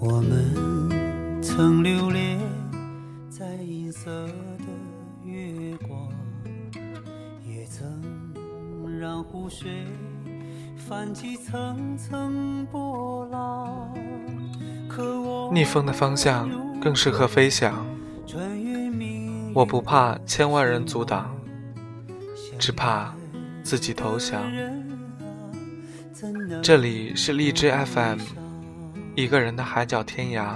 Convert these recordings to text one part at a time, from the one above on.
我们曾流连在银色的月光，也曾让湖水泛起层层波浪。可我逆风的方向更适合飞翔。我不怕千万人阻挡，只怕自己投降。这里是荔枝 FM，一个人的海角天涯。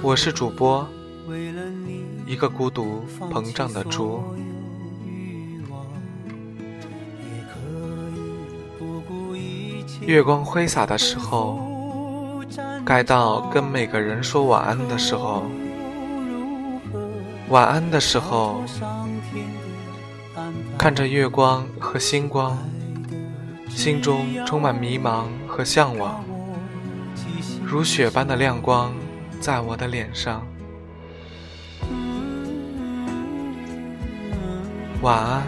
我是主播，一个孤独膨胀的猪。月光挥洒的时候，该到跟每个人说晚安的时候。晚安的时候，看着月光和星光，心中充满迷茫和向往，如雪般的亮光在我的脸上。晚安，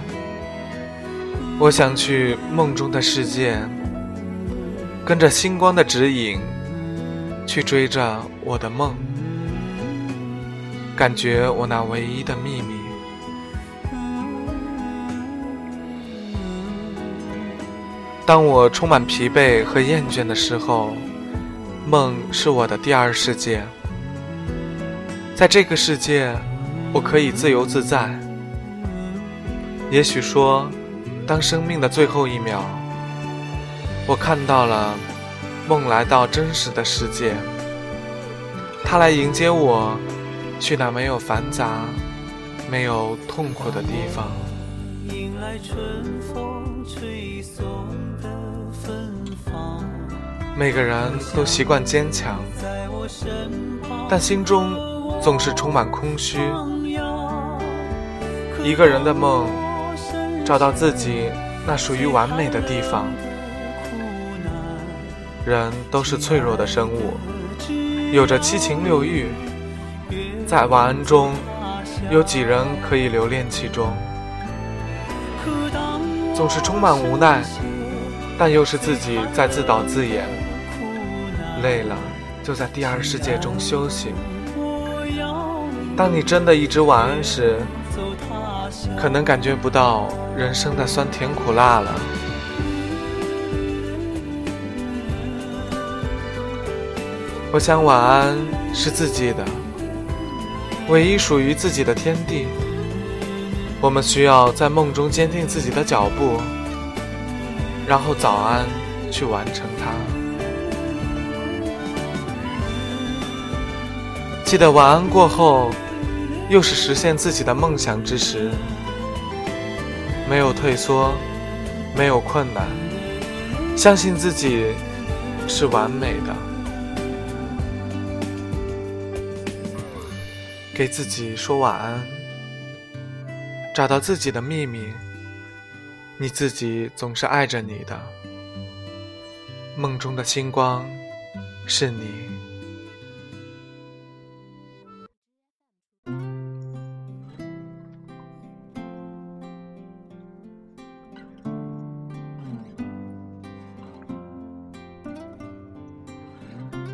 我想去梦中的世界，跟着星光的指引，去追着我的梦。感觉我那唯一的秘密。当我充满疲惫和厌倦的时候，梦是我的第二世界。在这个世界，我可以自由自在。也许说，当生命的最后一秒，我看到了梦来到真实的世界，它来迎接我。去那没有繁杂、没有痛苦的地方。迎来春风吹送的芬芳，每个人都习惯坚强，但心中总是充满空虚。一个人的梦，找到自己那属于完美的地方。人都是脆弱的生物，有着七情六欲。在晚安中，有几人可以留恋其中？总是充满无奈，但又是自己在自导自演。累了，就在第二世界中休息。当你真的一直晚安时，可能感觉不到人生的酸甜苦辣了。我想，晚安是自己的。唯一属于自己的天地，我们需要在梦中坚定自己的脚步，然后早安去完成它。记得晚安过后，又是实现自己的梦想之时，没有退缩，没有困难，相信自己是完美的。给自己说晚安，找到自己的秘密。你自己总是爱着你的，梦中的星光是你。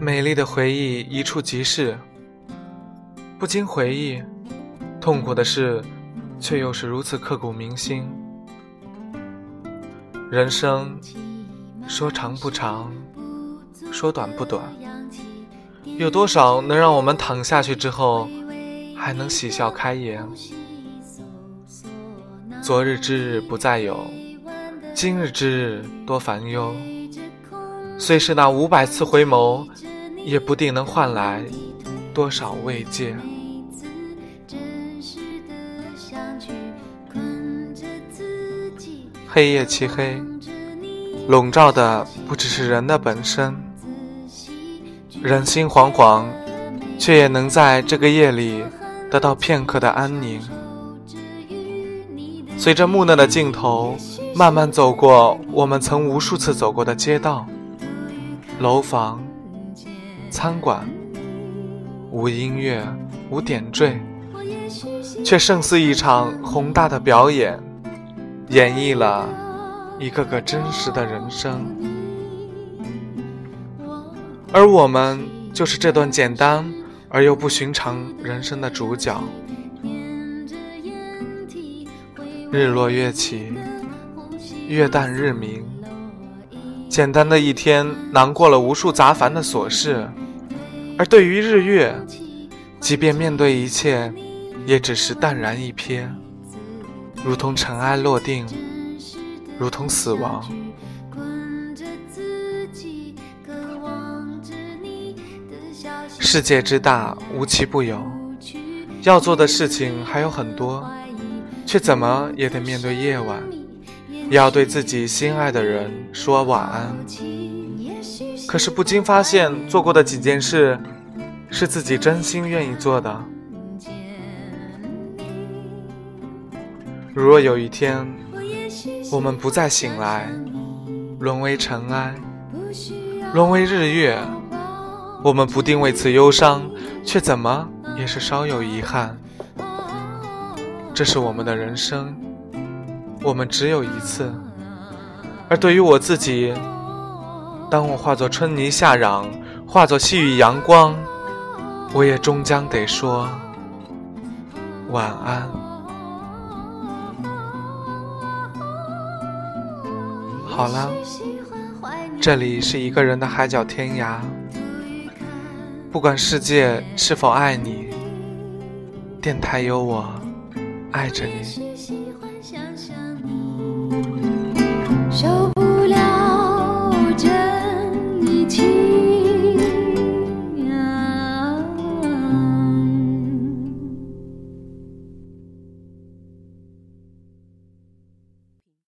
美丽的回忆一触即逝。不禁回忆，痛苦的事，却又是如此刻骨铭心。人生，说长不长，说短不短，有多少能让我们躺下去之后，还能喜笑开颜？昨日之日不再有，今日之日多烦忧。虽是那五百次回眸，也不定能换来。多少慰藉？黑夜漆黑，笼罩的不只是人的本身。人心惶惶，却也能在这个夜里得到片刻的安宁。随着木讷的镜头，慢慢走过我们曾无数次走过的街道、楼房、餐馆。无音乐，无点缀，却胜似一场宏大的表演，演绎了一个个真实的人生。而我们就是这段简单而又不寻常人生的主角。日落月起，月淡日明。简单的一天，囊括了无数杂繁的琐事；而对于日月，即便面对一切，也只是淡然一瞥，如同尘埃落定，如同死亡。世界之大，无奇不有，要做的事情还有很多。却怎么也得面对夜晚，也要对自己心爱的人说晚安。可是不禁发现，做过的几件事，是自己真心愿意做的。如若有一天，我们不再醒来，沦为尘埃，沦为日月，我们不定为此忧伤，却怎么也是稍有遗憾。这是我们的人生，我们只有一次。而对于我自己，当我化作春泥夏壤，化作细雨阳光，我也终将得说晚安。好了，这里是一个人的海角天涯，不管世界是否爱你，电台有我。爱着你。